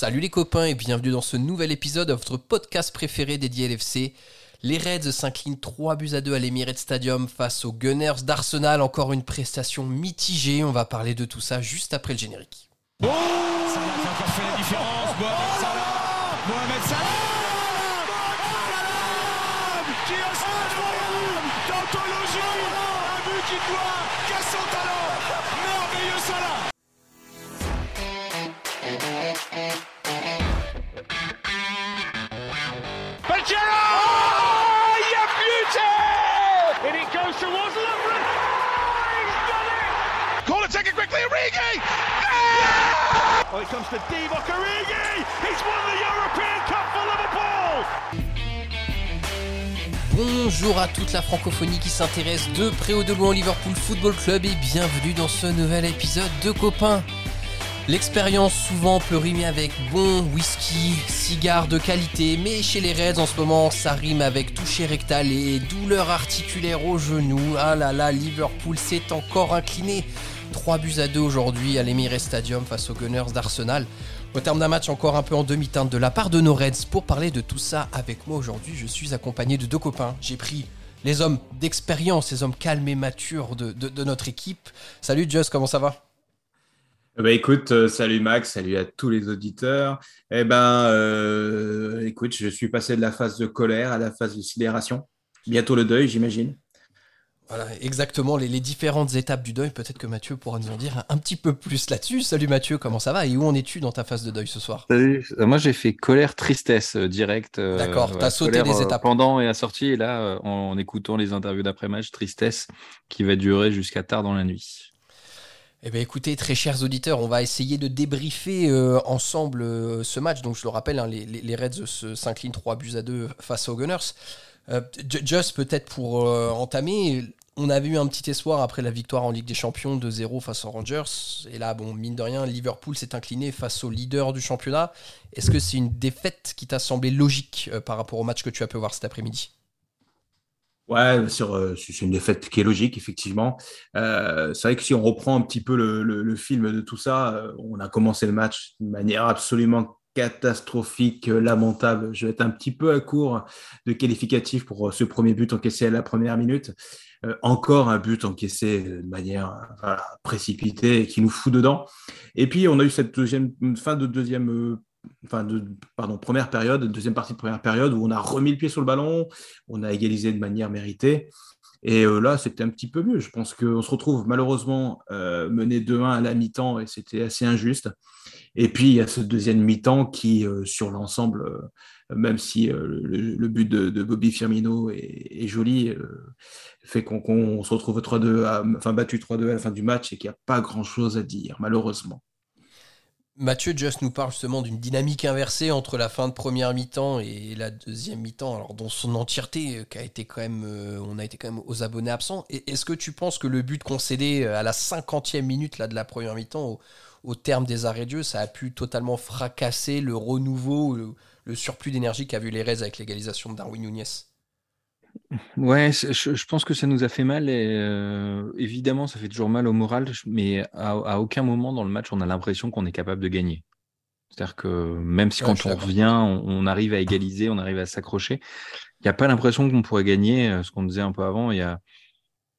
Salut les copains et bienvenue dans ce nouvel épisode de votre podcast préféré dédié à l'FC. Les Reds s'inclinent 3 buts à 2 à l'Emirates Stadium face aux Gunners d'Arsenal. Encore une prestation mitigée. On va parler de tout ça juste après le générique. Oh it, take it quickly, Origi Oh, it comes to Divock Origi He's won the European Cup for Liverpool Bonjour à toute la francophonie qui s'intéresse de près ou de loin au Liverpool Football Club et bienvenue dans ce nouvel épisode de Copains. L'expérience souvent peut rimer avec bon whisky, cigare de qualité, mais chez les Reds en ce moment ça rime avec toucher rectal et douleur articulaire au genou. Ah là là, Liverpool s'est encore incliné. 3 buts à 2 aujourd'hui à l'Emirates Stadium face aux Gunners d'Arsenal. Au terme d'un match encore un peu en demi-teinte de la part de nos Reds, pour parler de tout ça avec moi aujourd'hui, je suis accompagné de deux copains. J'ai pris les hommes d'expérience, les hommes calmes et matures de, de- notre équipe. Salut Just, comment ça va? Bah écoute, euh, salut Max, salut à tous les auditeurs. Eh ben, euh, écoute, je suis passé de la phase de colère à la phase de sidération. Bientôt le deuil, j'imagine. Voilà, exactement les, les différentes étapes du deuil. Peut-être que Mathieu pourra nous en dire un, un petit peu plus là-dessus. Salut Mathieu, comment ça va Et où en es-tu dans ta phase de deuil ce soir? Salut. Euh, Moi, j'ai fait colère, tristesse euh, direct. euh, D'accord, t'as sauté euh, étapes. Pendant et à sortie, et là, euh, en, en écoutant les interviews d'après-match, tristesse qui va durer jusqu'à tard dans la nuit. Eh bien écoutez, très chers auditeurs, on va essayer de débriefer euh, ensemble euh, ce match. Donc je le rappelle, hein, les, les- les Reds se- s'inclinent 3 buts à 2 face aux Gunners. Euh, Just peut-être pour euh, entamer, on avait eu un petit espoir après la victoire en Ligue des Champions 2-0 face aux Rangers. Et là, bon, mine de rien, Liverpool s'est incliné face au leader du championnat. Est-ce que c'est une défaite qui t'a semblé logique euh, par rapport au match que tu as pu voir cet après-midi? Ouais, euh, c'est une défaite qui est logique, effectivement. Euh, c'est vrai que si on reprend un petit peu le, film de tout ça, on a commencé le match de manière absolument catastrophique, lamentable. Je vais être un petit peu à court de qualificatif pour ce premier but encaissé à la première minute. Euh, encore un but encaissé de manière euh, précipitée et qui nous fout dedans. Et puis, on a eu cette deuxième, fin de deuxième, euh, enfin de, pardon, première période, deuxième partie de première période où on a remis le pied sur le ballon, on a égalisé de manière méritée. Et euh, là, c'était un petit peu mieux. Je pense qu'on se retrouve malheureusement euh, mené 2-1 à la mi-temps et c'était assez injuste. Et puis, il y a ce deuxième mi-temps qui, euh, sur l'ensemble, euh, même si euh, le, but de, Bobby Firmino est, joli, euh, fait qu'on se retrouve 3-2, à- enfin battu 3-2 à la fin du match et qu'il n'y a pas grand-chose à dire, malheureusement. Mathieu Just nous parle justement d'une dynamique inversée entre la fin de première mi-temps et la deuxième mi-temps, alors dans son entièreté, euh, a été quand même, euh, on a été quand même aux abonnés absents. Est-ce que tu penses que le but concédé euh, à la 50e minute là, de la première mi-temps, au, terme des arrêts de jeu, ça a pu totalement fracasser le renouveau, le, le surplus d'énergie qu'a vu les Reds avec l'égalisation de Darwin Nunez? Ouais, je, je pense que ça nous a fait mal. Et, euh, évidemment, ça fait toujours mal au moral, mais à, à aucun moment dans le match, on a l'impression qu'on est capable de gagner. C'est-à-dire que même si Ouais, quand on revient, on, on arrive à égaliser, on arrive à s'accrocher, il n'y a pas l'impression qu'on pourrait gagner. euh, Ce qu'on disait un peu avant, il y a,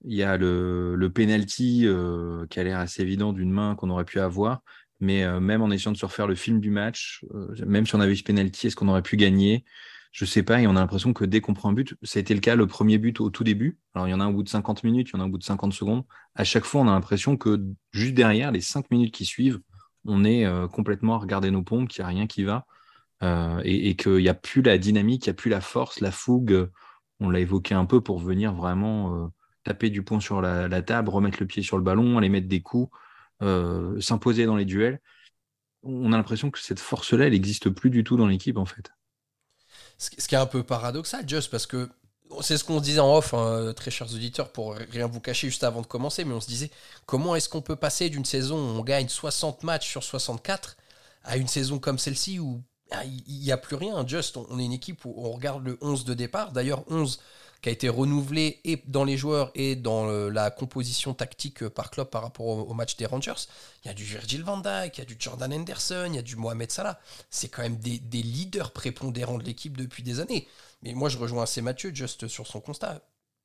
il y a le, le penalty euh, qui a l'air assez évident d'une main qu'on aurait pu avoir. Mais euh, même en essayant de se refaire le film du match, même si on avait eu ce penalty, est-ce qu'on aurait pu gagner? Je sais pas. Et on a l'impression que dès qu'on prend un but, ça a été le cas le premier but au tout début. Alors il y en a un au bout de 50 minutes, il y en a un au bout de 50 secondes. À chaque fois, on a l'impression que juste derrière, les 5 minutes qui suivent, on est euh, complètement à regarder nos pompes, qu'il n'y a rien qui va. euh, et, qu'il n'y a plus la dynamique, il n'y a plus la force, la fougue. On l'a évoqué un peu pour venir vraiment euh, taper du poing sur la, table, remettre le pied sur le ballon, aller mettre des coups, s'imposer dans les duels. On a l'impression que cette force-là, elle n'existe plus du tout dans l'équipe, en fait. Ce qui est un peu paradoxal, Just, parce que c'est ce qu'on se disait en off, hein, très chers auditeurs, pour rien vous cacher juste avant de commencer, mais on se disait comment est-ce qu'on peut passer d'une saison où on gagne 60 matchs sur 64 à une saison comme celle-ci où ah, il n'y a plus rien. Just, on on est une équipe où on regarde le 11 de départ. D'ailleurs, 11 qui a été renouvelé et dans les joueurs et dans la composition tactique par club par rapport au, match des Rangers. Il y a du Virgil van Dijk, il y a du Jordan Henderson, il y a du Mohamed Salah. C'est quand même des, des leaders prépondérants de l'équipe depuis des années. Mais moi, je rejoins assez Mathieu, juste sur son constat.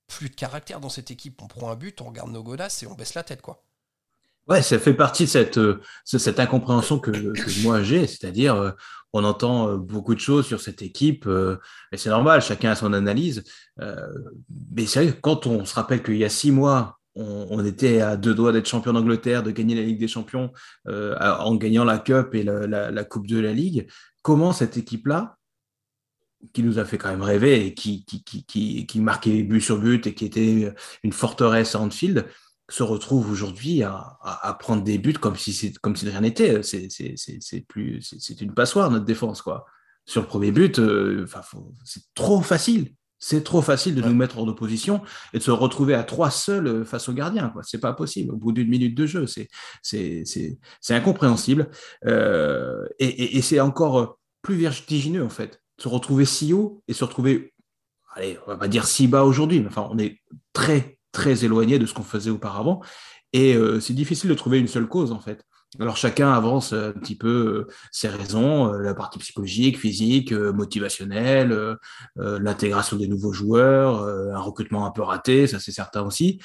Plus de caractère dans cette équipe. On prend un but, on regarde nos godasses et on baisse la tête, quoi. Ouais, ça fait partie de cette, euh, cette incompréhension que, moi j'ai, c'est-à-dire euh, on entend euh, beaucoup de choses sur cette équipe, et c'est normal, chacun a son analyse. mais c'est vrai que quand on se rappelle qu'il y a six mois, on, était à deux doigts d'être champion d'Angleterre, de gagner la Ligue des Champions en gagnant la Cup et la, Coupe de la Ligue, comment cette équipe-là, qui nous a fait quand même rêver et qui, qui, qui, qui, marquait but sur but et qui était une forteresse à Anfield, se retrouve aujourd'hui à, à, prendre des buts comme si c'est comme si rien n'était. C'est plus c'est une passoire notre défense quoi. Sur le premier but, euh, c'est trop facile. C'est trop facile de nous mettre hors de position et de se retrouver à trois seuls euh, face au gardien. Ce C'est pas possible. Au bout d'une minute de jeu, c'est c'est incompréhensible. Euh, et, et, et c'est encore plus vertigineux en fait. Se retrouver si haut et se retrouver, allez, on va pas dire si bas aujourd'hui, mais enfin, on est très très éloigné de ce qu'on faisait auparavant. Et euh, c'est difficile de trouver une seule cause, en fait. Alors chacun avance un petit peu euh, ses raisons, euh, la partie psychologique, physique, motivationnelle, l'intégration des nouveaux joueurs, un recrutement un peu raté, ça c'est certain aussi.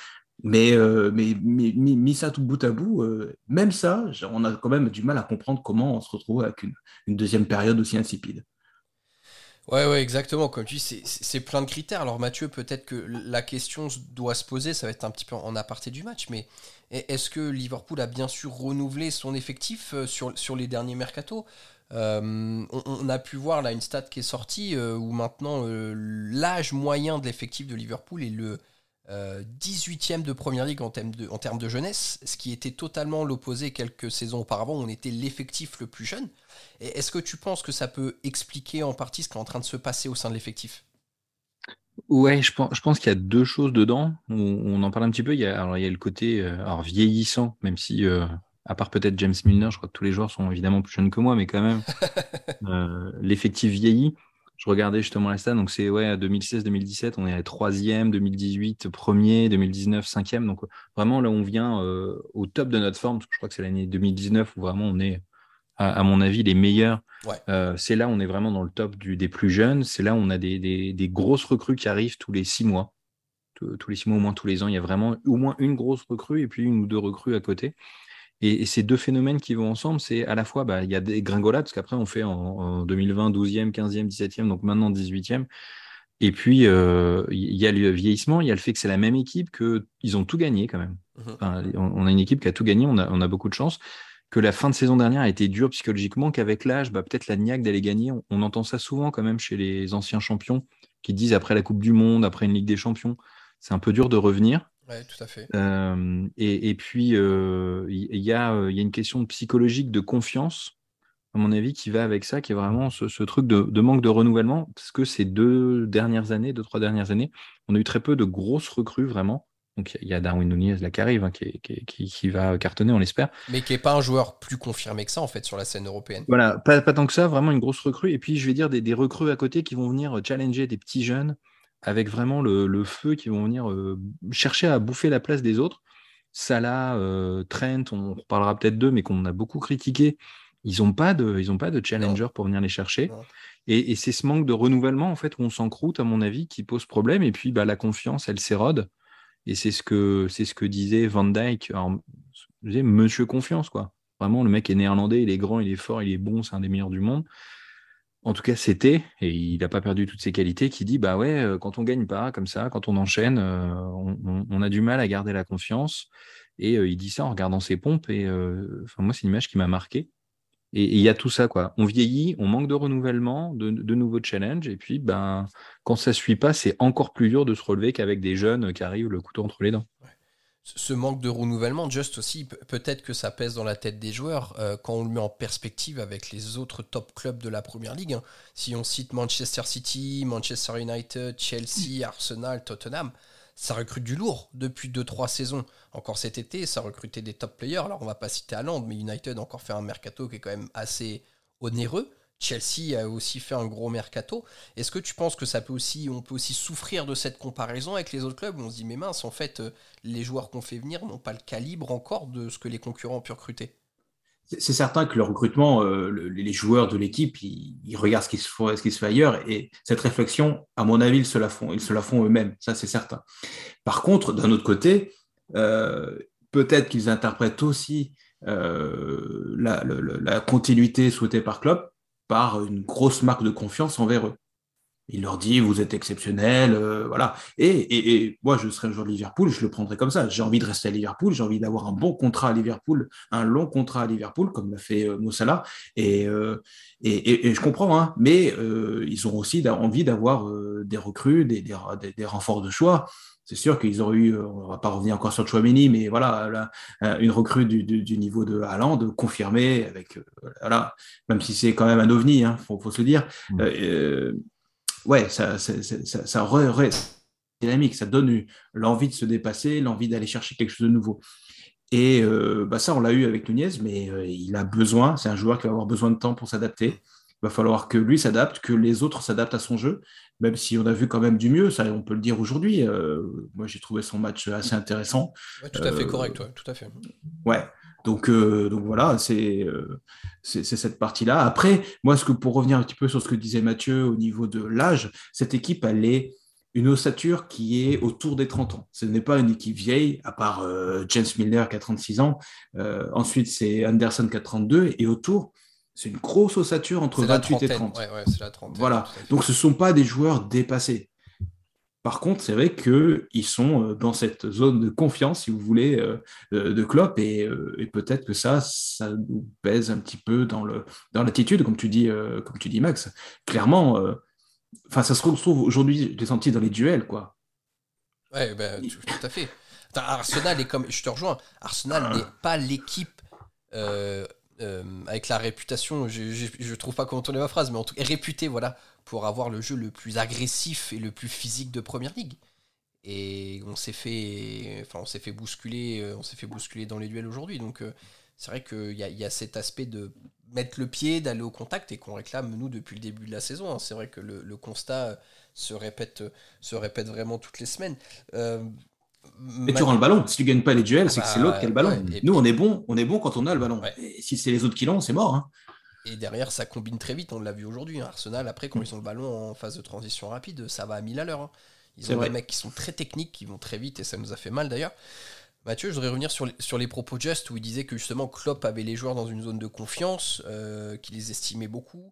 Mais, mais, mis ça tout bout à bout, même ça, on a quand même du mal à comprendre comment on se retrouve avec une, une deuxième période aussi insipide. Ouais, ouais, exactement. Comme tu dis, c'est plein de critères. Alors Mathieu, peut-être que la question doit se poser, ça va être un petit peu en aparté du match, mais est-ce que Liverpool a bien sûr renouvelé son effectif euh, sur, sur les derniers mercato? Euh, on, a pu voir là une stat qui est sortie euh, où maintenant l'âge moyen de l'effectif de Liverpool est le 18e de Première Ligue en termes de, en termes de jeunesse, ce qui était totalement l'opposé quelques saisons auparavant où on était l'effectif le plus jeune. Est-ce que tu penses que ça peut expliquer en partie ce qui est en train de se passer au sein de l'effectif? Ouais, je pense, je pense qu'il y a deux choses dedans. On, en parle un petit peu. Il y a, alors, il y a le côté euh, alors, vieillissant, même si, euh, à part peut-être James Milner, je crois que tous les joueurs sont évidemment plus jeunes que moi, mais quand même, euh, l'effectif vieillit. Je regardais justement la stat, donc c'est ouais, 2016-2017, on est à 3e, 2018, 1er, 2019, 5e. Donc vraiment, là, on vient au top de notre forme, parce que je crois que c'est l'année 2019 où vraiment on est à, mon avis, les meilleurs. Euh, c'est là où on est vraiment dans le top du, des plus jeunes. C'est là où on a des, des, grosses recrues qui arrivent tous les six mois. Tous, les six mois, au moins tous les ans, il y a vraiment au moins une grosse recrue et puis une ou deux recrues à côté. Et, ces deux phénomènes qui vont ensemble, c'est à la fois, bah, il y a des gringolades, parce qu'après, on fait en, 2020 12e, 15e, 17e, donc maintenant 18e. Et puis, euh, il y a le vieillissement, il y a le fait que c'est la même équipe, qu'ils ont tout gagné quand même. Mmh on, a une équipe qui a tout gagné, on a, on a beaucoup de chance que la fin de saison dernière a été dure psychologiquement, qu'avec l'âge, bah, peut-être la niaque d'aller gagner. On, entend ça souvent quand même chez les anciens champions qui disent après la Coupe du Monde, après une Ligue des Champions, c'est un peu dur de revenir. Oui, tout à fait. Euh, et, puis, il euh, y, a, y, a, une question psychologique de confiance, à mon avis, qui va avec ça, qui est vraiment ce, truc de, de, manque de renouvellement, parce que ces deux dernières années, deux, trois dernières années, on a eu très peu de grosses recrues, vraiment. Donc il y a Darwin Nunez là qui arrive, hein, qui, va cartonner, on l'espère. Mais qui n'est pas un joueur plus confirmé que ça en fait sur la scène européenne. Voilà, pas, tant que ça, vraiment une grosse recrue. Et puis je vais dire des, recrues à côté qui vont venir challenger des petits jeunes avec vraiment le, feu, qui vont venir euh, chercher à bouffer la place des autres. Salah, euh, Trent, on reparlera peut-être d'eux, mais qu'on a beaucoup critiqué. Ils n'ont pas de, ils ont pas de challenger pour venir les chercher. Et, c'est ce manque de renouvellement en fait où on s'encroute à mon avis qui pose problème. Et puis bah, la confiance, elle s'érode. Et c'est ce que c'est ce que disait Van Dyke. Monsieur Confiance, quoi. Vraiment, le mec est néerlandais, il est grand, il est fort, il est bon, c'est un des meilleurs du monde. En tout cas, c'était, et il n'a pas perdu toutes ses qualités, qui dit bah ouais, euh, quand on gagne pas comme ça, quand on enchaîne, euh, on, a du mal à garder la confiance. Et euh, il dit ça en regardant ses pompes. Et moi, c'est une image qui m'a marqué. Et il y a tout ça, quoi. On vieillit, on manque de renouvellement, de, nouveaux challenges, et puis ben, quand ça ne suit pas, c'est encore plus dur de se relever qu'avec des jeunes qui arrivent le couteau entre les dents. Ce manque de renouvellement, juste aussi, peut-être que ça pèse dans la tête des joueurs euh, quand on le met en perspective avec les autres top clubs de la Première Ligue. Hein. Si on cite Manchester City, Manchester United, Chelsea, Arsenal, Tottenham, ça recrute du lourd depuis 2-3 saisons. Encore cet été, ça recrutait des top players. Alors on va pas citer Haaland, mais United a encore fait un mercato qui est quand même assez onéreux. Chelsea a aussi fait un gros mercato. Est-ce que tu penses que ça peut aussi, on peut aussi souffrir de cette comparaison avec les autres clubs on se dit mais mince, en fait, les joueurs qu'on fait venir n'ont pas le calibre encore de ce que les concurrents ont pu recruter? C'est certain que le recrutement, euh, les joueurs de l'équipe, ils, regardent ce qui, se fait, ailleurs et cette réflexion, à mon avis, ils se la font, ils se la font eux-mêmes, ça c'est certain. Par contre, d'un autre côté, euh, peut-être qu'ils interprètent aussi euh, la, la, continuité souhaitée par Klopp par une grosse marque de confiance envers eux. Il leur dit, vous êtes exceptionnel, euh, voilà. Et, moi, je serais un joueur de Liverpool, je le prendrais comme ça. J'ai envie de rester à Liverpool, j'ai envie d'avoir un bon contrat à Liverpool, un long contrat à Liverpool, comme l'a fait euh. Euh, et, je comprends, hein, mais ils ont aussi envie d'avoir des recrues, des, renforts de choix. C'est sûr qu'ils auraient eu, on ne va pas revenir encore sur Chouameni, mais voilà, une recrue du, niveau de Haaland, confirmée, avec, voilà, même si c'est quand même un ovni, il hein, faut, faut, se le dire. Mmh ouais, ça, ça, ça, ça dynamique, ça donne l'envie de se dépasser, l'envie d'aller chercher quelque chose de nouveau. Et euh, bah ça, on l'a eu avec Nunez, mais euh, il a besoin, c'est un joueur qui va avoir besoin de temps pour s'adapter. Il va falloir que lui s'adapte, que les autres s'adaptent à son jeu, même si on a vu quand même du mieux, ça on peut le dire aujourd'hui. Euh, moi, j'ai trouvé son match assez intéressant. tout à fait correct, ouais, tout à fait. Ouais, donc, euh, donc voilà, euh, c'est cette partie-là. Après, moi, ce que, pour revenir un petit peu sur ce que disait Mathieu au niveau de l'âge, cette équipe, elle est une ossature qui est autour des 30 ans. Ce n'est pas une équipe vieille, à part euh, James Milner qui a 36 ans. ensuite, c'est Anderson qui a 32. Et autour, c'est une grosse ossature entre 28 et 30. Ouais, ouais, la voilà. Donc, ce ne sont pas des joueurs dépassés. Par contre, c'est vrai qu'ils sont euh, dans cette zone de confiance, si vous voulez, euh, euh, de Klopp, et, peut-être que ça, ça nous pèse un petit peu dans le dans l'attitude, comme tu dis, comme tu dis, Max. Clairement, enfin, ça se retrouve aujourd'hui, j'ai senti dans les duels, quoi. Ouais, ben, tout, à fait. Arsenal est comme, je te rejoins, Arsenal n'est pas l'équipe euh, avec la réputation, je, je, trouve pas comment tourner ma phrase, mais en tout cas réputé voilà pour avoir le jeu le plus agressif et le plus physique de première ligue. Et on s'est fait, enfin on s'est fait bousculer, euh, on s'est fait bousculer dans les duels aujourd'hui. Donc euh, c'est vrai qu'il y, y, a cet aspect de mettre le pied, d'aller au contact et qu'on réclame nous depuis le début de la saison. Hein. C'est vrai que le, le, constat se répète, se répète vraiment toutes les semaines. Mais tu rends le ballon. Si tu gagnes pas les duels, c'est que c'est bah, l'autre qui a le ballon. Nous, on est bon, on est bon quand on a le ballon. Et si c'est les autres qui l'ont, c'est mort. Hein. Et derrière, ça combine très vite. On l'a vu aujourd'hui. Hein. Arsenal, après, quand mm. ils ont le ballon en phase de transition rapide, ça va à 1000 à l'heure. Hein. Ils ont des mecs qui sont très techniques, qui vont très vite, et ça nous a fait mal d'ailleurs. Mathieu, je voudrais revenir sur les, sur les propos Just où il disait que justement Klopp avait les joueurs dans une zone de confiance, euh, qu'il les estimait beaucoup.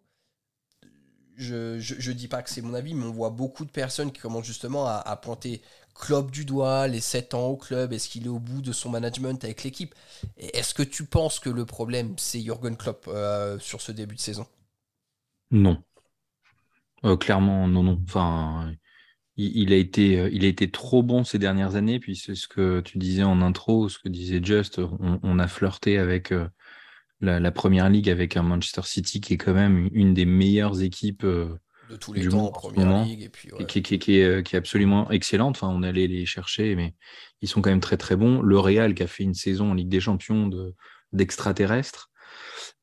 Je, je, dis pas que c'est mon avis, mais on voit beaucoup de personnes qui commencent justement à, à pointer Klopp du doigt, les 7 ans au club, est-ce qu'il est au bout de son management avec l'équipe? Est-ce que tu penses que le problème, c'est Jürgen Klopp euh, sur ce début de saison? Non. Euh, clairement, non, non. Il, a été, euh, il a été trop bon ces dernières années, puis c'est ce que tu disais en intro, ce que disait Just, on, a flirté avec la, première ligue, avec un Manchester City qui est quand même une des meilleures équipes de tous les temps en première ligue. Et puis, qui, qui, est, qui, est, absolument excellente. Enfin, on allait les chercher, mais ils sont quand même très très bons. Le Real qui a fait une saison en Ligue des Champions de, d'extraterrestres.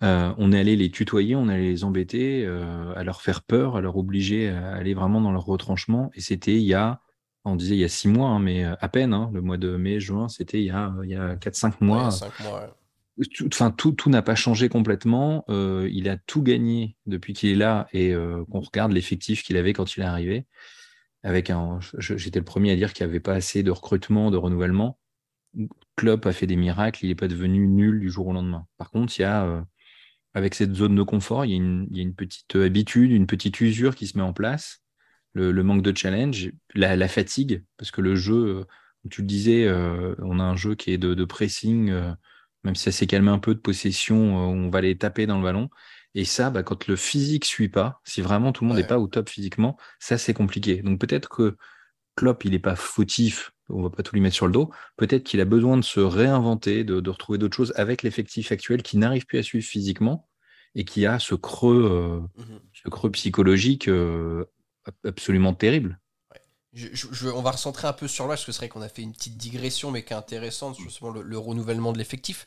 Euh, on est allé les tutoyer, on allé les embêter, euh, à leur faire peur, à leur obliger à aller vraiment dans leur retranchement. Et c'était il y a, on disait il y a six mois, hein, mais à peine, hein, le mois de mai, juin, c'était il y a, il y a 4-5 mois. mois enfin tout, tout n'a pas changé complètement. Euh, il a tout gagné depuis qu'il est là et euh, qu'on regarde l'effectif qu'il avait quand il est arrivé. Avec un, j'étais le premier à dire qu'il n'y avait pas assez de recrutement, de renouvellement. Klopp a fait des miracles, il n'est pas devenu nul du jour au lendemain. Par contre, il y a, euh, avec cette zone de confort, il y, a une, petite habitude, une petite usure qui se met en place. Le, manque de challenge, la, fatigue, parce que le jeu, tu le disais, on a un jeu qui est de pressing même si ça s'est calmé un peu de possession, euh, on va les taper dans le ballon. Et ça, bah, quand le physique suit pas, si vraiment tout le monde n'est pas au top physiquement, ça c'est compliqué. Donc peut-être que Klopp, il n'est pas fautif, on va pas tout lui mettre sur le dos. Peut-être qu'il a besoin de se réinventer, de, retrouver d'autres choses avec l'effectif actuel qui n'arrive plus à suivre physiquement et qui a ce creux, euh, mmh ce creux psychologique euh, absolument terrible on va recentrer un peu sur l'âge, parce que c'est vrai qu'on a fait une petite digression, mais qui est intéressante, justement le, le renouvellement de l'effectif.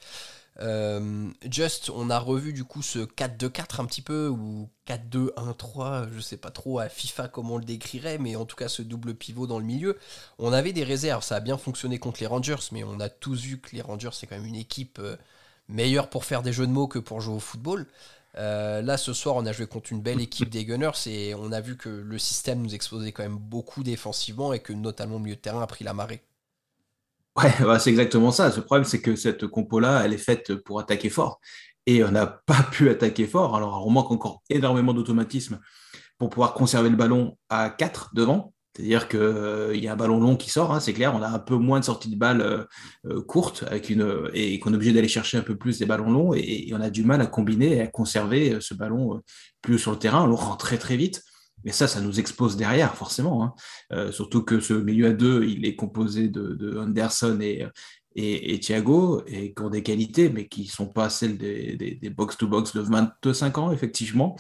Just, on a revu du coup ce 4-2-4 un petit peu, ou 4-2-1-3, je sais pas trop à FIFA comment on le décrirait, mais en tout cas ce double pivot dans le milieu. On avait des réserves, ça a bien fonctionné contre les Rangers, mais on a tous vu que les Rangers c'est quand même une équipe meilleure pour faire des jeux de mots que pour jouer au football. Euh, là, ce soir, on a joué contre une belle équipe des Gunners et on a vu que le système nous exposait quand même beaucoup défensivement et que notamment le milieu de terrain a pris la marée. Ouais, bah, c'est exactement ça. Le problème, c'est que cette compo-là, elle est faite pour attaquer fort. Et on n'a pas pu attaquer fort. Alors, on manque encore énormément d'automatisme pour pouvoir conserver le ballon à 4 devant. C'est-à-dire qu'il euh, y a un ballon long qui sort, hein, c'est clair, on a un peu moins de sorties de balles euh, euh, courtes avec une, et qu'on est obligé d'aller chercher un peu plus des ballons longs et, on a du mal à combiner et à conserver ce ballon plus sur le terrain, on le rend très très vite. Mais ça, ça nous expose derrière, forcément. Hein. surtout que ce milieu à deux, il est composé de, Anderson et, et, Thiago, et qui ont des qualités, mais qui ne sont pas celles des, box-to-box de 25 ans, effectivement.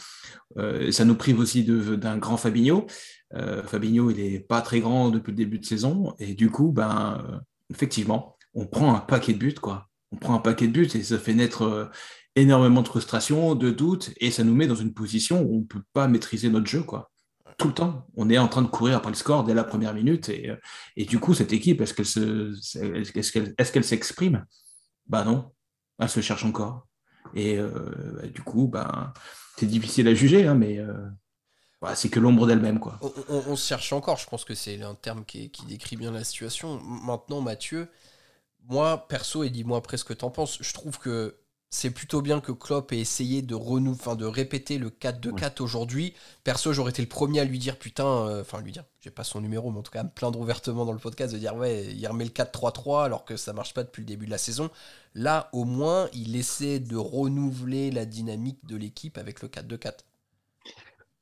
ça nous prive aussi d'un grand Fabinho. Euh, Fabinho, il n'est pas très grand depuis le début de saison. Et du coup, ben, euh, effectivement, on prend un paquet de buts, quoi. On prend un paquet de buts et ça fait naître euh, énormément de frustration, de doutes, et ça nous met dans une position où on ne peut pas maîtriser notre jeu, quoi. Tout le temps, on est en train de courir après le score dès la première minute, et, et du coup, cette équipe, est-ce qu'elle se, est-ce qu'elle, est-ce qu'elle s'exprime? Bah non, elle se cherche encore. Et bah, du coup, ben, c'est difficile à juger, hein, mais c'est que l'ombre d'elle-même. quoi. On, se cherche encore, je pense que c'est un terme qui, décrit bien la situation. Maintenant, Mathieu, moi, perso, et dis-moi après ce que t'en penses, je trouve que c'est plutôt bien que Klopp ait essayé de renou enfin de répéter le 4-2-4 aujourd'hui. Perso, j'aurais été le premier à lui dire putain, euh, enfin lui dire, j'ai pas son numéro, mais en tout cas me plaindre ouvertement dans le podcast de dire ouais, il remet le 4-3-3 alors que ça marche pas depuis le début de la saison. Là, au moins, il essaie de renouveler la dynamique de l'équipe avec le 4-2-4.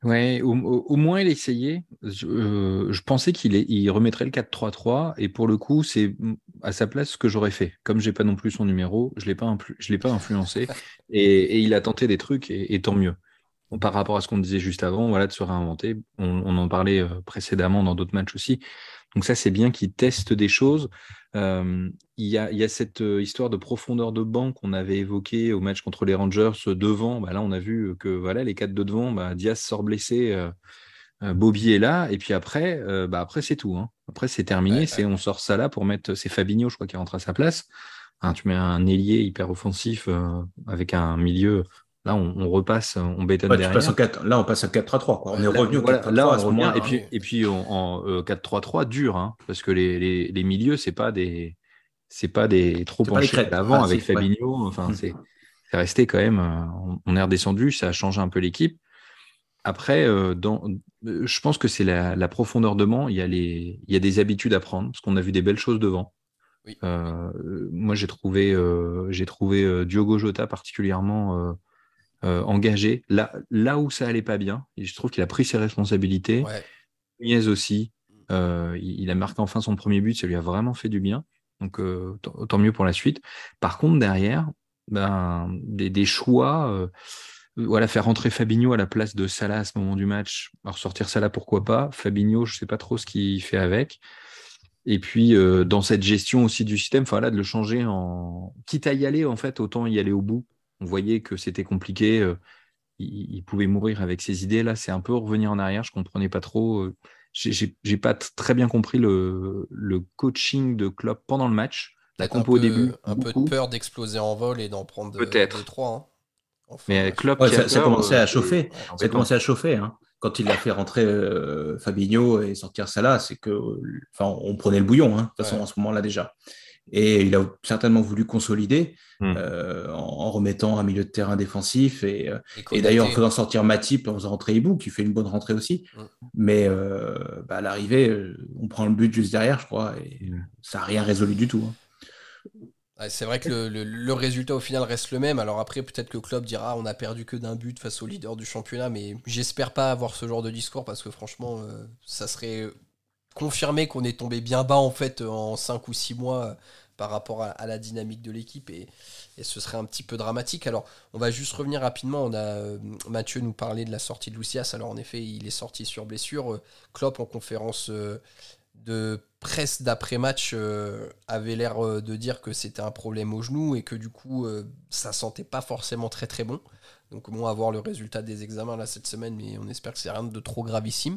Ouais, au, moins il essayait. Je, euh, pensais qu'il il remettrait le 4-3-3 et pour le coup, c'est à sa place ce que j'aurais fait. Comme j'ai pas non plus son numéro, je l'ai pas je l'ai pas influencé et, il a tenté des trucs et, tant mieux. Par rapport à ce qu'on disait juste avant, voilà, de se réinventer. On, on en parlait euh, précédemment dans d'autres matchs aussi. Donc ça, c'est bien qu'il teste des choses. Euh, il, y a, cette euh, histoire de profondeur de banc qu'on avait évoquée au match contre les Rangers devant. Bah là, on a vu que voilà, les quatre de devant, bah, Diaz sort blessé, euh, Bobby est là, et puis après, bah, après c'est tout. Hein. Après, c'est terminé. c'est on sort ça là pour mettre. C'est Fabinho, je crois, qui rentre à sa place. Hein, tu mets un ailier hyper offensif avec un milieu Là, on, repasse, on bétonne derrière. là, on passe à 4-3-3. On est revenu au 4-3-3. Là, on revient. Et puis, et puis en, 4-3-3 dur, hein, parce que les, les, les milieux, c'est pas des, c'est pas des trop penchés d'avant avec Fabinho. Enfin, mm. c'est resté quand même. Euh, on, est redescendu, ça a changé un peu l'équipe. Après, euh, dans, euh, je pense que c'est la, profondeur de banc. Il y, a les, il y a des habitudes à prendre, parce qu'on a vu des belles choses devant. moi, j'ai trouvé, j'ai trouvé Diogo Jota particulièrement euh, engagé. Là, là où ça allait pas bien, et je trouve qu'il a pris ses responsabilités. Ouais. aussi, euh, il, a marqué enfin son premier but, ça lui a vraiment fait du bien. Donc euh, tant mieux pour la suite. Par contre, derrière, ben, des, choix. voilà, faire rentrer Fabinho à la place de Salah à ce moment du match. Alors sortir Salah, pourquoi pas? Fabinho, je sais pas trop ce qu'il fait avec. Et puis dans cette gestion aussi du système, de le changer en quitte à y aller en fait, autant y aller au bout on voyait que c'était compliqué. Euh, il, pouvait mourir avec ses idées. Là, c'est un peu revenir en arrière. Je comprenais pas trop. Euh, j'ai pas très bien compris le, coaching de Klopp pendant le match. La compo au début. Un peu de peur d'exploser en vol et d'en prendre peut-être trois. Hein. Mais Klopp, ça, commençait à euh, chauffer. ça a commencé à chauffer. Hein. Quand il a fait rentrer Fabinho et sortir Salah, c'est que, enfin, on prenait le bouillon. Hein, de toute façon, en ce moment-là déjà. Et il a certainement voulu consolider hmm. euh, en, remettant un milieu de terrain défensif et, euh, et, d'ailleurs en faisant sortir Matip en faisant rentrer Ibou, qui fait une bonne rentrée aussi. Hmm. Mais euh, bah, à l'arrivée, on prend le but juste derrière, je crois, et hmm. ça n'a rien résolu du tout. Hein. c'est vrai que le, le, résultat au final reste le même. Alors après, peut-être que le club dira on a perdu que d'un but face au leader du championnat, mais j'espère pas avoir ce genre de discours parce que franchement, ça serait confirmer qu'on est tombé bien bas en fait en 5 ou 6 mois euh, par rapport à, la dynamique de l'équipe et, ce serait un petit peu dramatique. Alors on va juste revenir rapidement, on a euh, Mathieu nous parlait de la sortie de Lucias, alors en effet il est sorti sur blessure, euh, Klopp en conférence de presse d'après-match euh, avait l'air euh, de dire que c'était un problème au genou et que du coup euh, ça sentait pas forcément très très bon. Donc bon, à voir le résultat des examens là cette semaine, mais on espère que c'est rien de trop gravissime.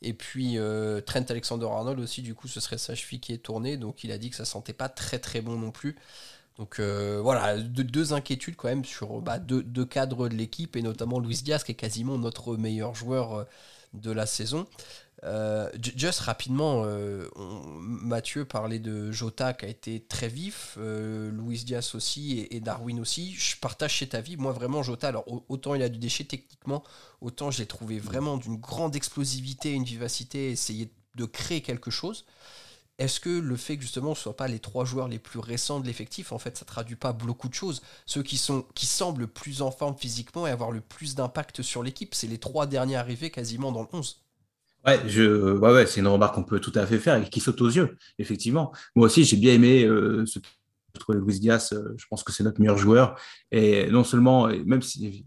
Et puis Trent Alexander-Arnold aussi, du coup, ce serait sa cheville qui est tournée, donc il a dit que ça sentait pas très très bon non plus. Donc voilà, deux, inquiétudes quand même sur bah, deux, deux, cadres de l'équipe, et notamment Luis Diaz, qui est quasiment notre meilleur joueur de la saison. Euh, juste rapidement, euh, Mathieu parlait de Jota qui a été très vif, euh, Luis Diaz aussi et, Darwin aussi. Je partage cet avis. Moi, vraiment, Jota, alors autant il a du déchet techniquement, autant je l'ai trouvé vraiment d'une grande explosivité, une vivacité, essayer de créer quelque chose. Est-ce que le fait que justement ce ne soient pas les trois joueurs les plus récents de l'effectif, en fait, ça traduit pas beaucoup de choses? Ceux qui, sont, qui semblent plus en forme physiquement et avoir le plus d'impact sur l'équipe, c'est les trois derniers arrivés quasiment dans le 11. Ouais, je, ouais, ouais, c'est une remarque qu'on peut tout à fait faire et qui saute aux yeux, effectivement. Moi aussi, j'ai bien aimé euh, ce trouve Luis Diaz. Euh, je pense que c'est notre meilleur joueur. Et non seulement, même si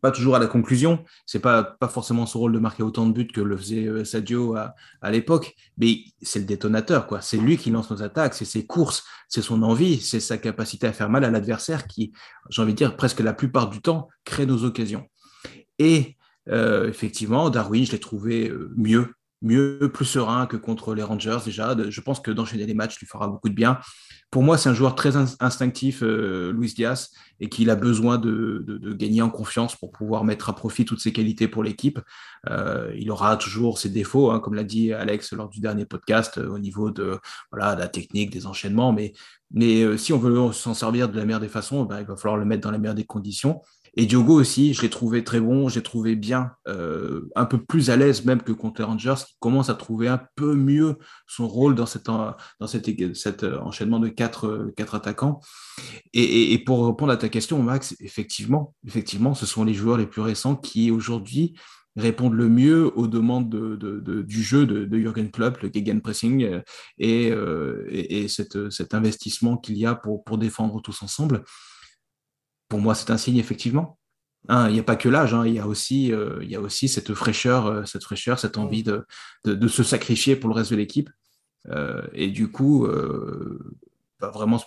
pas toujours à la conclusion, c'est pas pas forcément son rôle de marquer autant de buts que le faisait euh, Sadio à, à l'époque, mais c'est le détonateur, quoi. C'est lui qui lance nos attaques, c'est ses courses, c'est son envie, c'est sa capacité à faire mal à l'adversaire qui, j'ai envie de dire, presque la plupart du temps, crée nos occasions. Et euh, effectivement, Darwin, je l'ai trouvé euh, mieux, mieux, plus serein que contre les Rangers déjà. Je pense que d'enchaîner les matchs lui fera beaucoup de bien. Pour moi, c'est un joueur très instinctif, euh, Luis Diaz, et qu'il a besoin de, gagner en confiance pour pouvoir mettre à profit toutes ses qualités pour l'équipe. il aura toujours ses défauts, hein, comme l'a dit Alex lors du dernier podcast, au niveau de, la technique, des enchaînements. Mais, mais si on veut s'en servir de la meilleure des façons, ben, il va falloir le mettre dans la meilleure des conditions. Et Diogo aussi, je l'ai trouvé très bon, j'ai trouvé bien, euh, un peu plus à l'aise même que contre les Rangers, qui commence à trouver un peu mieux son rôle dans, cette, cet, cet euh, enchaînement de quatre, euh, attaquants. Et, pour répondre à ta question, Max, effectivement, effectivement, ce sont les joueurs les plus récents qui aujourd'hui répondent le mieux aux demandes de, de, du jeu de, Jürgen Klopp, le gegenpressing et, et, et cet, investissement qu'il y a pour défendre tous ensemble pour moi, c'est un signe, effectivement. Hein, il n'y a pas que l'âge, hein, il, y a aussi, euh, y a aussi cette fraîcheur, euh, cette fraîcheur, cette envie de, de, se sacrifier pour le reste de l'équipe. Euh, et du coup, bah, vraiment,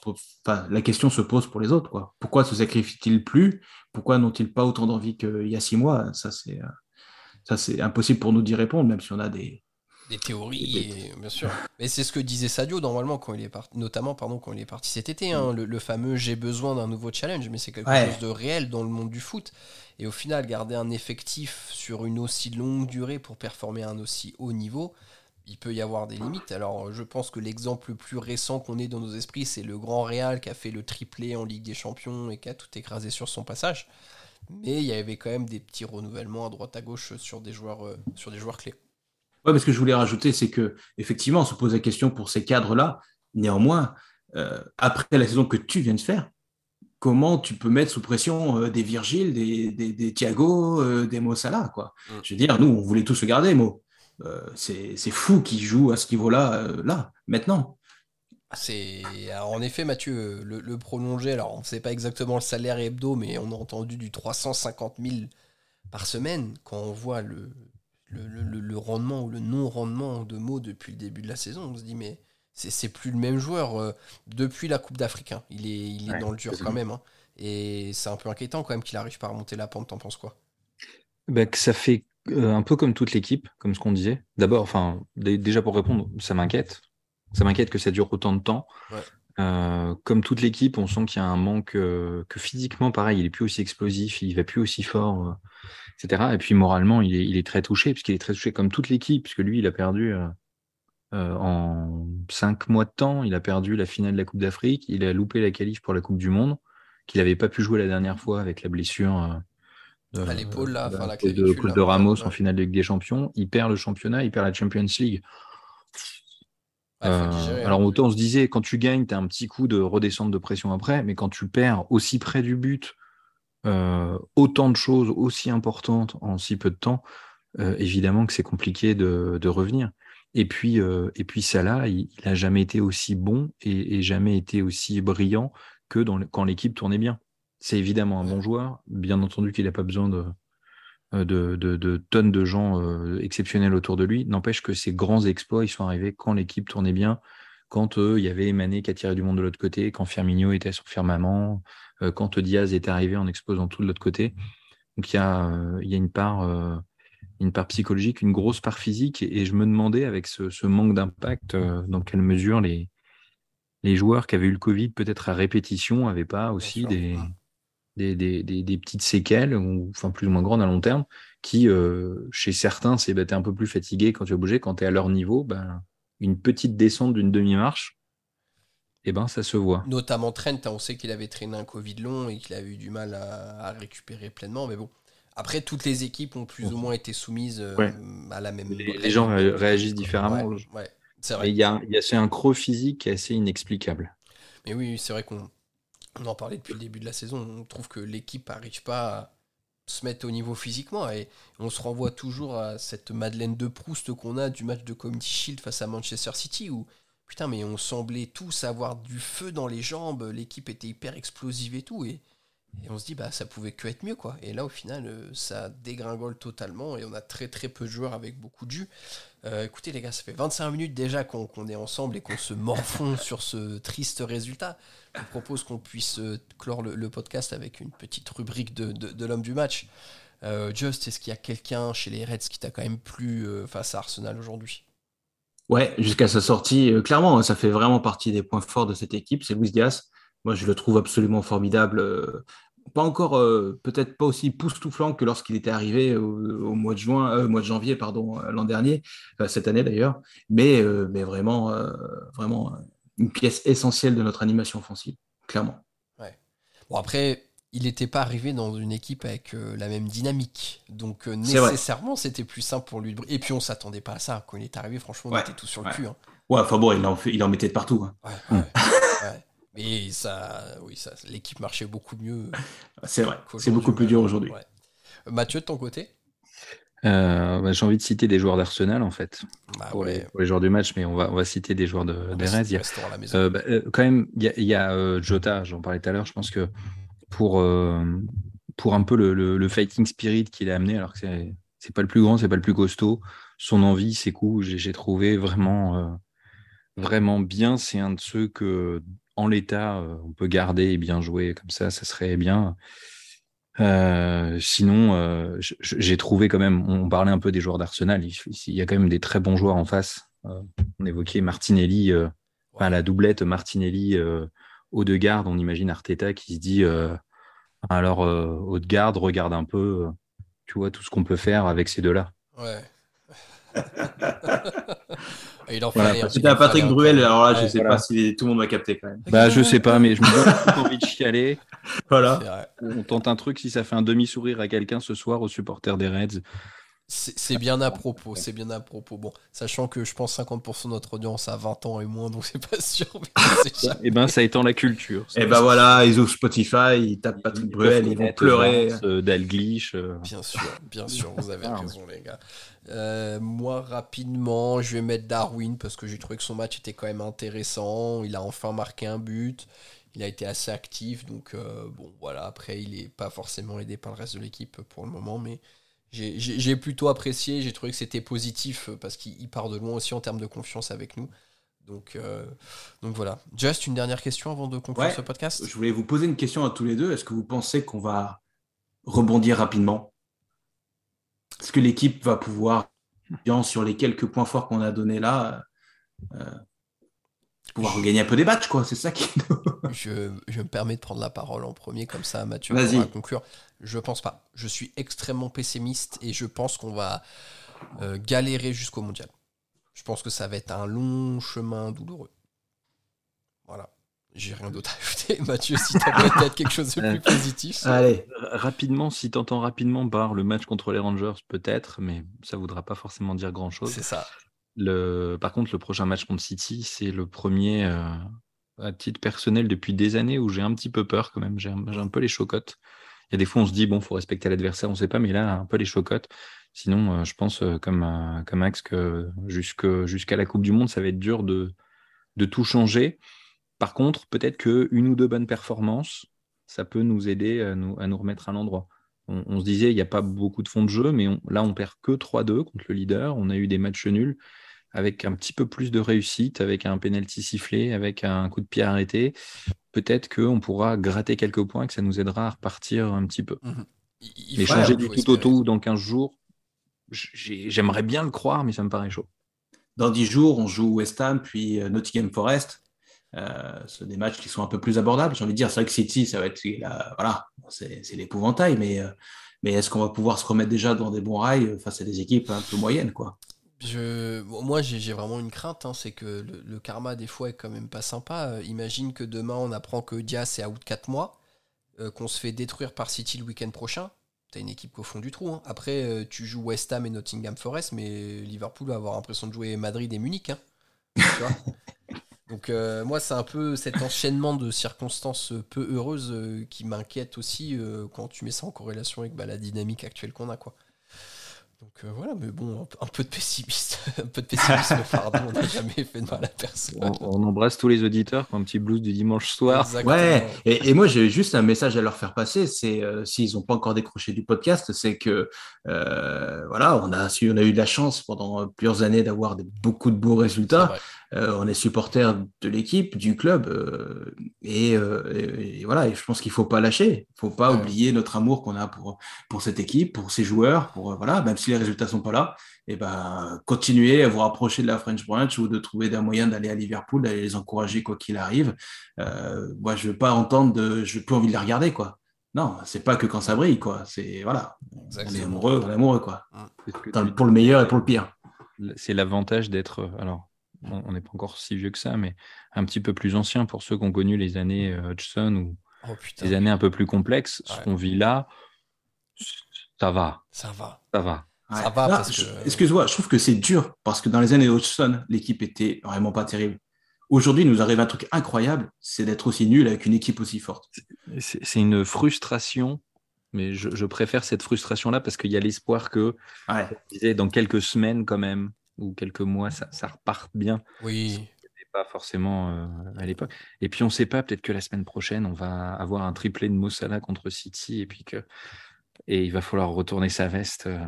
la question se pose pour les autres. Quoi. Pourquoi se sacrifient-ils plus? Pourquoi n'ont-ils pas autant d'envie qu'il y a six mois? Ça, c'est ça, c'est impossible pour nous d'y répondre, même si on a des, des théories, bien sûr. Mais c'est ce que disait Sadio normalement quand il est parti, notamment pardon quand il est parti cet été, hein, le, fameux j'ai besoin d'un nouveau challenge, mais c'est quelque chose de réel dans le monde du foot. Et au final, garder un effectif sur une aussi longue durée pour performer à un aussi haut niveau, il peut y avoir des limites. Alors, je pense que l'exemple le plus récent qu'on ait dans nos esprits, c'est le Grand Real qui a fait le triplé en Ligue des Champions et qui a tout écrasé sur son passage. Mais il y avait quand même des petits renouvellements à droite à gauche sur des joueurs, euh, sur des joueurs clés. Oui, mais ce que je voulais rajouter, c'est que effectivement, on se pose la question pour ces cadres-là. Néanmoins, euh, après la saison que tu viens de faire, comment tu peux mettre sous pression euh, des Virgile, des, des, Thiago, euh, des Mo Salah quoi. Mm. Je veux dire, nous, on voulait tous se garder, Mo. c'est fou qu'ils jouent à ce niveau-là, là, maintenant. C'est en effet Mathieu le, le prolongé. Alors on ne sait pas exactement le salaire hebdo, mais on a entendu du 350 000 par semaine quand on voit le, le, rendement ou le non-rendement de mots depuis le début de la saison. On se dit, mais c'est plus le même joueur euh, depuis la Coupe d'Afrique. Hein. Il est, il est dans le dur quand même. Hein. Et c'est un peu inquiétant quand même qu'il arrive pas à remonter la pente. T'en penses quoi? Bah, que Ça fait euh, un peu comme toute l'équipe, comme ce qu'on disait. D'abord, enfin, déjà pour répondre, ça m'inquiète. Ça m'inquiète que ça dure autant de temps. Euh, comme toute l'équipe, on sent qu'il y a un manque, que physiquement, pareil, il est plus aussi explosif, il va plus aussi fort etc. Et puis moralement, il est, il est très touché, puisqu'il est très touché comme toute l'équipe, puisque lui, il a perdu euh, euh, en cinq mois de temps, il a perdu la finale de la Coupe d'Afrique, il a loupé la qualif pour la Coupe du Monde, qu'il n'avait pas pu jouer la dernière fois avec la blessure euh, de, l'épaule, là, enfin, la de, de Ramos en finale de Ligue des Champions. Il perd le championnat, il perd la Champions League. alors autant on se disait, quand tu gagnes, tu as un petit coup de redescente de pression après, mais quand tu perds aussi près du but, euh, autant de choses aussi importantes en si peu de temps, euh, évidemment que c'est compliqué de, revenir. Et puis, euh, et puis Salah, il n'a jamais été aussi bon et, jamais été aussi brillant que quand l'équipe tournait bien. C'est évidemment un bon joueur. Bien entendu qu'il n'a pas besoin de, de, de, tonnes de gens exceptionnels autour de lui. N'empêche que ces grands exploits, ils sont arrivés quand l'équipe tournait bien, quand il y avait Mané qui a tiré du monde de l'autre côté, quand Firmino était sur Firmament, quand Diaz est arrivé en explosant tout de l'autre côté. Donc il y a, y a une part une part psychologique, une grosse part physique. Et, je me demandais, avec ce, manque d'impact, euh, dans quelle mesure les, les joueurs qui avaient eu le Covid, peut-être à répétition, n'avaient pas aussi des, des, des, des, petites séquelles, ou, enfin plus ou moins grandes à long terme, qui, euh, chez certains, c'est bah, un peu plus fatigué quand tu as bougé. Quand tu es à leur niveau, ben, une petite descente d'une demi-marche, et eh ben, ça se voit. Notamment Trent, on sait qu'il avait traîné un Covid long et qu'il avait eu du mal à, à récupérer pleinement, mais bon après, toutes les équipes ont plus ou moins été soumises euh, à la même. Les, gens réagissent différemment. Ouais, c'est vrai. Il y a, y a un creux physique qui est assez inexplicable. Mais oui, c'est vrai qu'on en parlait depuis le début de la saison. On trouve que l'équipe n'arrive pas à se mettre au niveau physiquement et on se renvoie toujours à cette Madeleine de Proust qu'on a du match de Community Shield face à Manchester City où putain mais on semblait tous avoir du feu dans les jambes, l'équipe était hyper explosive et tout et on se dit, bah, ça pouvait que être mieux, quoi. Et là, au final, euh, ça dégringole totalement et on a très très peu de joueurs avec beaucoup de jus. Euh, écoutez, les gars, ça fait 25 minutes déjà qu'on est ensemble et qu'on se morfond sur ce triste résultat. Je propose qu'on puisse euh, clore le, podcast avec une petite rubrique de, de, l'homme du match. Just, est-ce qu'il y a quelqu'un chez les Reds qui t'a quand même plu face à Arsenal aujourd'hui? Ouais, jusqu'à sa sortie, clairement, ça fait vraiment partie des points forts de cette équipe, c'est Luis Diaz. Moi, je le trouve absolument formidable pas encore, euh, peut-être pas aussi poustouflant que lorsqu'il était arrivé au, mois de juin, euh, mois de janvier, pardon, euh, l'an dernier, cette année d'ailleurs, mais, mais vraiment, vraiment une pièce essentielle de notre animation offensive, clairement. Ouais. Bon après, il n'était pas arrivé dans une équipe avec la même dynamique, donc nécessairement c'était plus simple pour lui. Et puis on s'attendait pas à ça quand il est arrivé. Franchement, on était tous sur le cul. Hein. Ouais, enfin bon, il en, il en mettait de partout. Hein. Ouais, Mais ça, oui, ça, l'équipe marchait beaucoup mieux. C'est vrai, c'est beaucoup plus dur aujourd'hui. Mathieu, de ton côté? Euh, bah, J'ai envie de citer des joueurs d'Arsenal, en fait, bah pour, les, joueurs du match, mais on va, on va citer des joueurs de, des Reds. Euh, bah, euh, quand même, il y a, Jota, j'en parlais tout à l'heure, je pense que pour, pour un peu le, le, fighting spirit qu'il a amené, alors que c'est, c'est pas le plus grand, c'est pas le plus costaud, son envie, ses coups, j'ai, trouvé vraiment, vraiment bien. C'est un de ceux que en l'état, euh, on peut garder et bien jouer comme ça, ça serait bien. Euh, sinon, euh, j'ai trouvé quand même, on parlait un peu des joueurs d'Arsenal, il, y a quand même des très bons joueurs en face. on évoquait Martinelli, la doublette Martinelli, Haut-de-Garde, on imagine Arteta qui se dit alors Haut-de-Garde, regarde un peu, tu vois, tout ce qu'on peut faire avec ces deux-là. Ouais. Il en C'était à Patrick Bruel, alors là, je sais pas si tout le monde va capter quand même. Bah, je sais pas, mais je me donne envie de chialer. Voilà. On tente un truc si ça fait un demi-sourire à quelqu'un ce soir aux supporters des Reds. C'est bien à propos, c'est bien à propos. Bon, sachant que je pense 50% de notre audience a 20 ans et moins, donc c'est pas sûr. et eh ben, ça étend la culture. Et eh ben voilà, ils ouvrent Spotify, ils tapent Patrick Bruel, ils vont pleurer. Euh, Dalglish. Euh. Bien sûr, bien sûr, vous avez ah, raison, les gars. Euh, moi, rapidement, je vais mettre Darwin parce que j'ai trouvé que son match était quand même intéressant. Il a enfin marqué un but. Il a été assez actif. Donc, bon, voilà. Après, il n'est pas forcément aidé par le reste de l'équipe pour le moment, mais j'ai plutôt apprécié, j'ai trouvé que c'était positif euh, parce qu'il part de loin aussi en termes de confiance avec nous. Donc, euh, donc voilà. Just une dernière question avant de conclure ce podcast? Je voulais vous poser une question à tous les deux. Est-ce que vous pensez qu'on va rebondir rapidement? Est-ce que l'équipe va pouvoir, sur les quelques points forts qu'on a donnés là, euh, pouvoir regagner un peu des matchs, quoi. C'est ça qui. je, je, me permets de prendre la parole en premier, comme ça, Mathieu, pour conclure. Je pense pas. Je suis extrêmement pessimiste et je pense qu'on va euh, galérer jusqu'au mondial. Je pense que ça va être un long chemin douloureux. Voilà. J'ai rien d'autre à ajouter. Mathieu, si tu as peut-être quelque chose de plus positif. Allez, rapidement, si tu entends rapidement, barre le match contre les Rangers, peut-être, mais ça voudra pas forcément dire grand-chose. C'est ça. Par contre, le prochain match contre City, c'est le premier euh, à titre personnel depuis des années où j'ai un petit peu peur quand même. J'ai un, peu les chocottes. Il y a des fois, on se dit, bon, faut respecter l'adversaire, on ne sait pas, mais là, un peu les chocottes. Sinon, euh, je pense, euh, comme, comme Max, que jusqu'à la Coupe du Monde, ça va être dur de, tout changer. Par contre, peut-être qu'une ou deux bonnes performances, ça peut nous aider à nous, remettre à l'endroit. on, se disait il n'y a pas beaucoup de fond de jeu, mais là on perd que 3-2 contre le leader. On a eu des matchs nuls avec un petit peu plus de réussite, avec un penalty sifflé, avec un coup de pied arrêté. Peut-être qu'on pourra gratter quelques points, que ça nous aidera à repartir un petit peu. Mhm. mais changer du tout au tout dans 15 jours, j'aimerais bien le croire, mais ça me paraît chaud. Dans 10 jours, on joue West Ham, puis euh, Nottingham Forest. Euh, c'est des matchs qui sont un peu plus abordables. J'ai envie de dire, c'est vrai que City, ça va être voilà, c'est l'épouvantail, mais, euh, mais est-ce qu'on va pouvoir se remettre déjà dans des bons rails face à des équipes un peu moyennes, quoi? Moi, j'ai vraiment une crainte, hein, c'est que le, karma, des fois, est quand même pas sympa. Euh, imagine que demain, on apprend que Diaz est out 4 mois, qu'on se fait détruire par City le week-end prochain. T'as une équipe au fond du trou. Hein. Après, tu joues West Ham et Nottingham Forest, mais Liverpool va avoir l'impression de jouer Madrid et Munich. Hein. tu vois Donc euh, moi, c'est un peu cet enchaînement de circonstances peu heureuses euh, qui m'inquiète aussi euh, quand tu mets ça en corrélation avec bah, la dynamique actuelle qu'on a. quoi. Donc euh, voilà, mais bon, un, peu de pessimiste, un peu de pessimisme, pardon, on n'a jamais fait de mal à personne. On, embrasse tous les auditeurs ont un petit blues du dimanche soir. Ouais, et, moi j'ai juste un message à leur faire passer, c'est euh, s'ils n'ont pas encore décroché du podcast, c'est que euh, voilà, on a, on a eu de la chance pendant plusieurs années d'avoir beaucoup de beaux résultats. On est supporter de l'équipe, du club, et, voilà, et je pense qu'il faut pas lâcher, il faut pas oublier notre amour qu'on a pour, pour cette équipe, pour ses joueurs, pour voilà, même si les résultats sont pas là, et eh ben, continuer à vous rapprocher de la French Branch ou de trouver des moyens d'aller à Liverpool, d'aller les encourager quoi qu'il arrive. Euh, moi, je veux pas entendre de, je plus envie de les regarder, quoi. Non, c'est pas que quand ça brille, quoi. C'est voilà, on est amoureux, on est amoureux, quoi. pour le meilleur et pour le pire. C'est l'avantage d'être, alors, on n'est pas encore si vieux que ça, mais un petit peu plus ancien pour ceux qui ont connu les années euh, Hudson ou oh, les années un peu plus complexes. Ce qu'on vit là, ça va. Ça va. Ça va. Ça va parce que... Excuse-moi, je trouve que c'est dur parce que dans les années Hodgson, l'équipe était vraiment pas terrible. Aujourd'hui, il nous arrive un truc incroyable, c'est d'être aussi nul avec une équipe aussi forte. C'est une frustration, mais je, préfère cette frustration-là parce qu'il y a l'espoir que, disais, dans quelques semaines quand même, ou quelques mois, ça, ça reparte bien. Oui. Pas forcément euh, à l'époque. Et puis on ne sait pas, peut-être que la semaine prochaine, on va avoir un triplé de Mossala contre City et puis que et il va falloir retourner sa veste. Euh,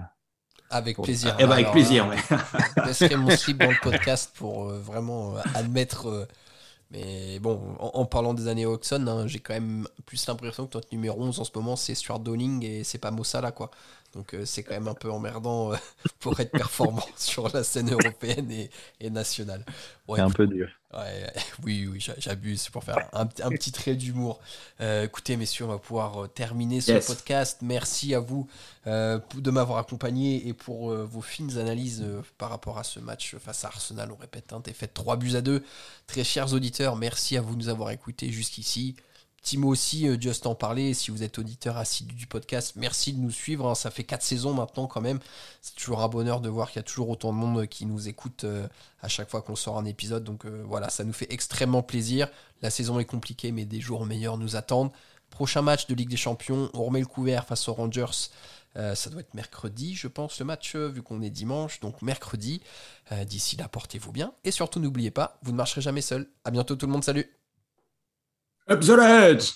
avec plaisir. Eh ben, avec plaisir, ouais. Je laisserai mon slip dans le podcast pour euh, vraiment euh, admettre. mais bon, en, parlant des années Oxon, hein, j'ai quand même plus l'impression que notre numéro 11 en ce moment, c'est Stuart Downing et c'est pas Mossala, quoi. Donc c'est quand même un peu emmerdant pour être performant sur la scène européenne et, et nationale. c'est un peu dur. oui, oui, j'abuse pour faire un, petit trait d'humour. Euh, écoutez, messieurs, on va pouvoir euh, terminer ce podcast. Merci à vous euh, de m'avoir accompagné et pour vos fines analyses par rapport à ce match face à Arsenal. On répète, hein, fait 3 buts à 2. Très chers auditeurs, merci à vous de nous avoir écoutés jusqu'ici. Petit mot aussi, Just en parler, si vous êtes auditeur assidu du podcast, merci de nous suivre. Hein. ça fait 4 saisons maintenant quand même. C'est toujours un bonheur de voir qu'il y a toujours autant de monde qui nous écoute à chaque fois qu'on sort un épisode. Donc euh, voilà, ça nous fait extrêmement plaisir. La saison est compliquée, mais des jours meilleurs nous attendent. Prochain match de Ligue des Champions, on remet le couvert face aux Rangers. Euh, ça doit être mercredi, je pense, le match, euh, vu qu'on est dimanche. Donc mercredi. D'ici là, portez-vous bien. Et surtout, n'oubliez pas, vous ne marcherez jamais seul. À bientôt tout le monde, salut. Episode ahead.